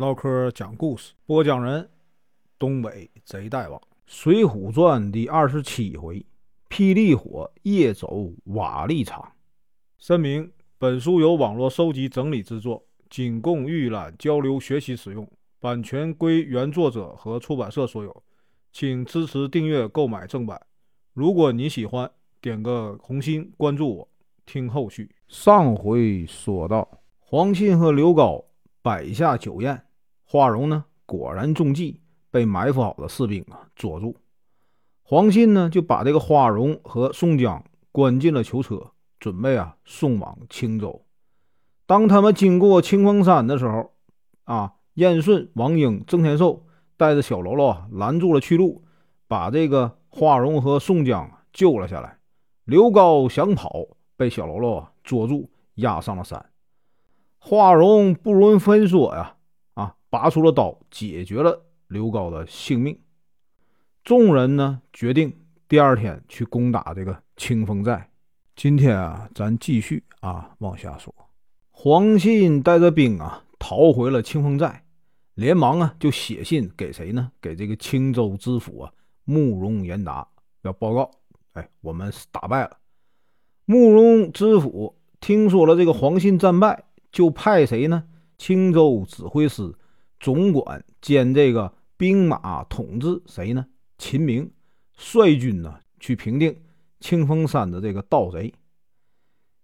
唠嗑讲故事，播讲人：东北贼大王，《水浒传》第二十七回：霹雳火夜走瓦砾场。声明：本书由网络收集整理制作，仅供预览、交流、学习使用，版权归原作者和出版社所有，请支持订阅、购买正版。如果你喜欢，点个红心，关注我，听后续。上回说到，黄信和刘高摆下酒宴。花荣呢，果然中计，被埋伏好的士兵啊捉住。黄信呢，就把这个花荣和宋江关进了囚车，准备啊送往青州。当他们经过清风山的时候，啊，燕顺、王英、郑天寿带着小喽啰拦住了去路，把这个花荣和宋江救了下来。刘高想跑，被小喽啰捉住，押上了山。花荣不容分说呀。拔出了刀，解决了刘高的性命。众人呢决定第二天去攻打这个清风寨。今天啊，咱继续啊往下说。黄信带着兵啊逃回了清风寨，连忙啊就写信给谁呢？给这个青州知府啊慕容延达要报告。哎，我们打败了。慕容知府听说了这个黄信战败，就派谁呢？青州指挥使。总管兼这个兵马统制谁呢？秦明率军呢去平定清风山的这个盗贼。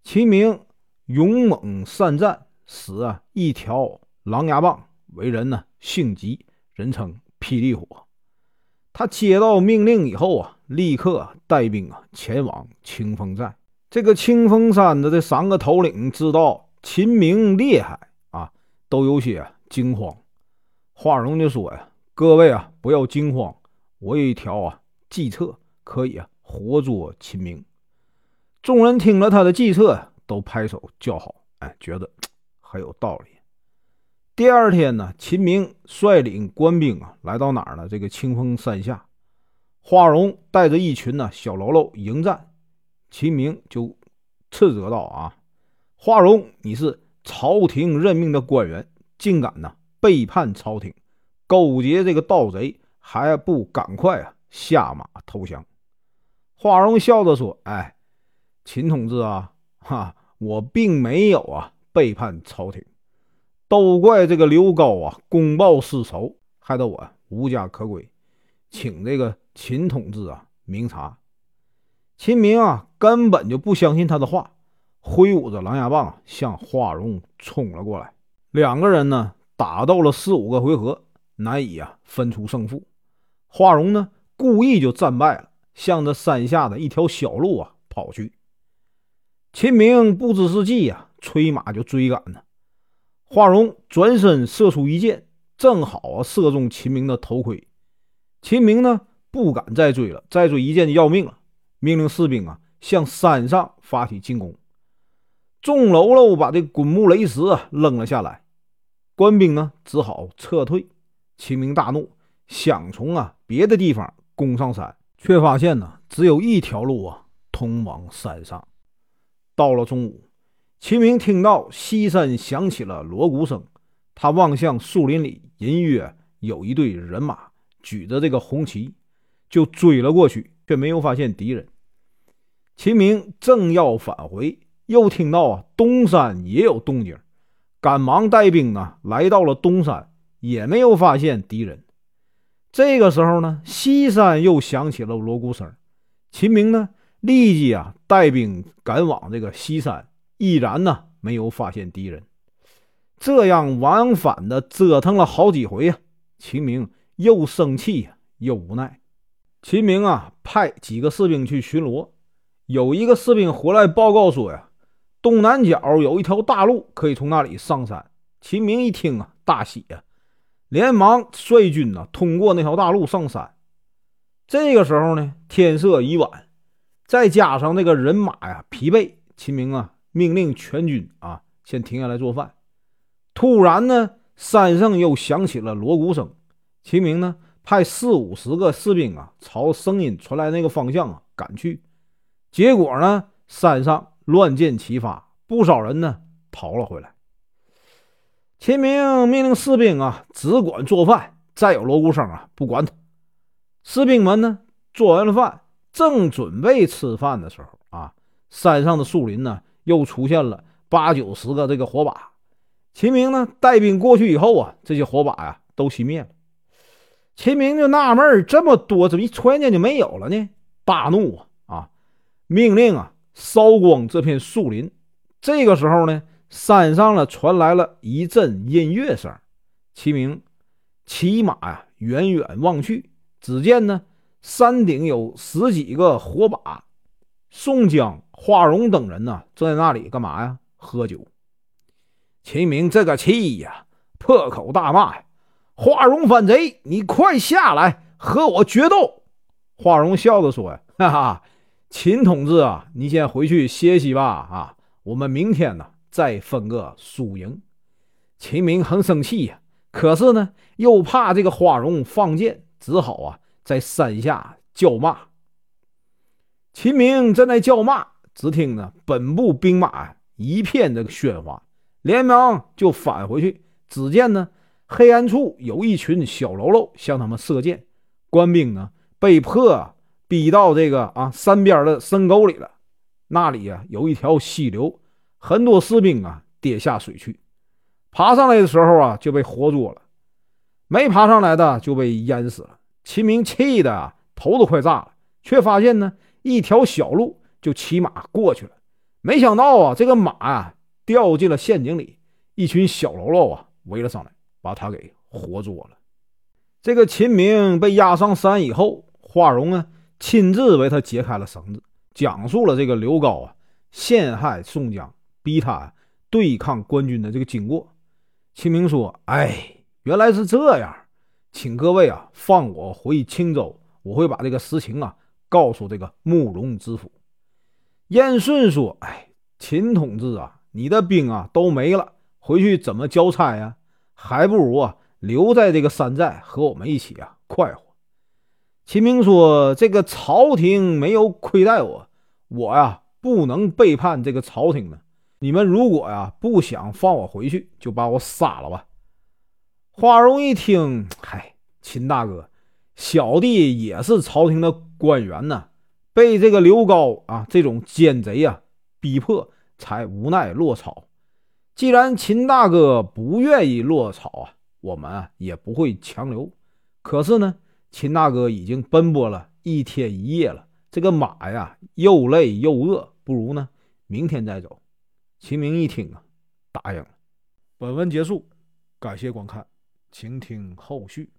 秦明勇猛善战，使啊一条狼牙棒，为人呢性急，人称霹雳火。他接到命令以后啊，立刻带兵啊前往清风寨。这个清风山的这三个头领知道秦明厉害啊，都有些惊慌。华容就说呀：“各位啊，不要惊慌，我有一条啊计策，可以啊活捉秦明。”众人听了他的计策，都拍手叫好，哎，觉得很有道理。第二天呢，秦明率领官兵啊来到哪儿呢？这个清风山下，华容带着一群呢小喽啰迎战。秦明就斥责道：“啊，华容，你是朝廷任命的官员，竟敢呢！”背叛朝廷，勾结这个盗贼，还不赶快啊下马投降？华容笑着说：“哎，秦同志啊，哈，我并没有啊背叛朝廷，都怪这个刘高啊公报私仇，害得我无家可归，请这个秦同志啊明察。”秦明啊根本就不相信他的话，挥舞着狼牙棒向华容冲了过来。两个人呢？打斗了四五个回合，难以啊分出胜负。华容呢，故意就战败了，向着山下的一条小路啊跑去。秦明不知是计呀，催马就追赶呢。华容转身射出一箭，正好啊射中秦明的头盔。秦明呢不敢再追了，再追一箭就要命了，命令士兵啊向山上发起进攻。众喽喽把这滚木雷石啊扔了下来。官兵呢，只好撤退。秦明大怒，想从啊别的地方攻上山，却发现呢，只有一条路啊通往山上。到了中午，秦明听到西山响起了锣鼓声，他望向树林里，隐约有一队人马举着这个红旗，就追了过去，却没有发现敌人。秦明正要返回，又听到啊东山也有动静。赶忙带兵呢，来到了东山，也没有发现敌人。这个时候呢，西山又响起了锣鼓声。秦明呢，立即啊带兵赶往这个西山，依然呢没有发现敌人。这样往返的折腾了好几回呀，秦明又生气又无奈。秦明啊，派几个士兵去巡逻，有一个士兵回来报告说呀。东南角有一条大路，可以从那里上山。秦明一听啊，大喜呀，连忙率军呢通过那条大路上山。这个时候呢，天色已晚，再加上那个人马呀疲惫，秦明啊命令全军啊先停下来做饭。突然呢，山上又响起了锣鼓声。秦明呢派四五十个士兵啊朝声音传来那个方向啊赶去。结果呢，山上。乱箭齐发，不少人呢逃了回来。秦明命令士兵啊，只管做饭，再有锣鼓声啊，不管他。士兵们呢，做完了饭，正准备吃饭的时候啊，山上的树林呢，又出现了八九十个这个火把。秦明呢，带兵过去以后啊，这些火把呀，都熄灭了。秦明就纳闷这么多怎么一突然间就没有了呢？大怒啊！啊，命令啊，烧光这片树林。这个时候呢，山上了传来了一阵音乐声。齐明骑马呀，远远望去，只见呢，山顶有十几个火把。宋江、花荣等人呢，正在那里干嘛呀？喝酒。秦明这个气呀，破口大骂呀：“花荣反贼，你快下来和我决斗！”花荣笑着说：“呀，哈哈，秦同志啊，你先回去歇息吧。啊。”我们明天呢，再分个输赢。秦明很生气呀，可是呢，又怕这个花荣放箭，只好啊，在山下叫骂。秦明正在叫骂，只听呢，本部兵马一片这个喧哗，连忙就返回去。只见呢，黑暗处有一群小喽啰向他们射箭，官兵呢，被迫逼到这个啊山边的深沟里了。那里呀有一条溪流，很多士兵啊跌下水去，爬上来的时候啊就被活捉了，没爬上来的就被淹死了。秦明气的头都快炸了，却发现呢一条小路就骑马过去了，没想到啊这个马啊掉进了陷阱里，一群小喽啰啊围了上来，把他给活捉了。这个秦明被押上山以后，花荣呢亲自为他解开了绳子。讲述了这个刘高啊陷害宋江，逼他对抗官军的这个经过。秦明说：“哎，原来是这样，请各位啊放我回青州，我会把这个实情啊告诉这个慕容知府。”燕顺说：“哎，秦同志啊，你的兵啊都没了，回去怎么交差呀？还不如啊留在这个山寨和我们一起啊快活。”秦明说：“这个朝廷没有亏待我，我呀不能背叛这个朝廷呢。你们如果呀不想放我回去，就把我杀了吧。”花荣一听，嗨，秦大哥，小弟也是朝廷的官员呢，被这个刘高啊这种奸贼呀逼迫，才无奈落草。既然秦大哥不愿意落草啊，我们啊也不会强留。可是呢。秦大哥已经奔波了一天一夜了，这个马呀又累又饿，不如呢明天再走。秦明一听啊，答应了。本文结束，感谢观看，请听后续。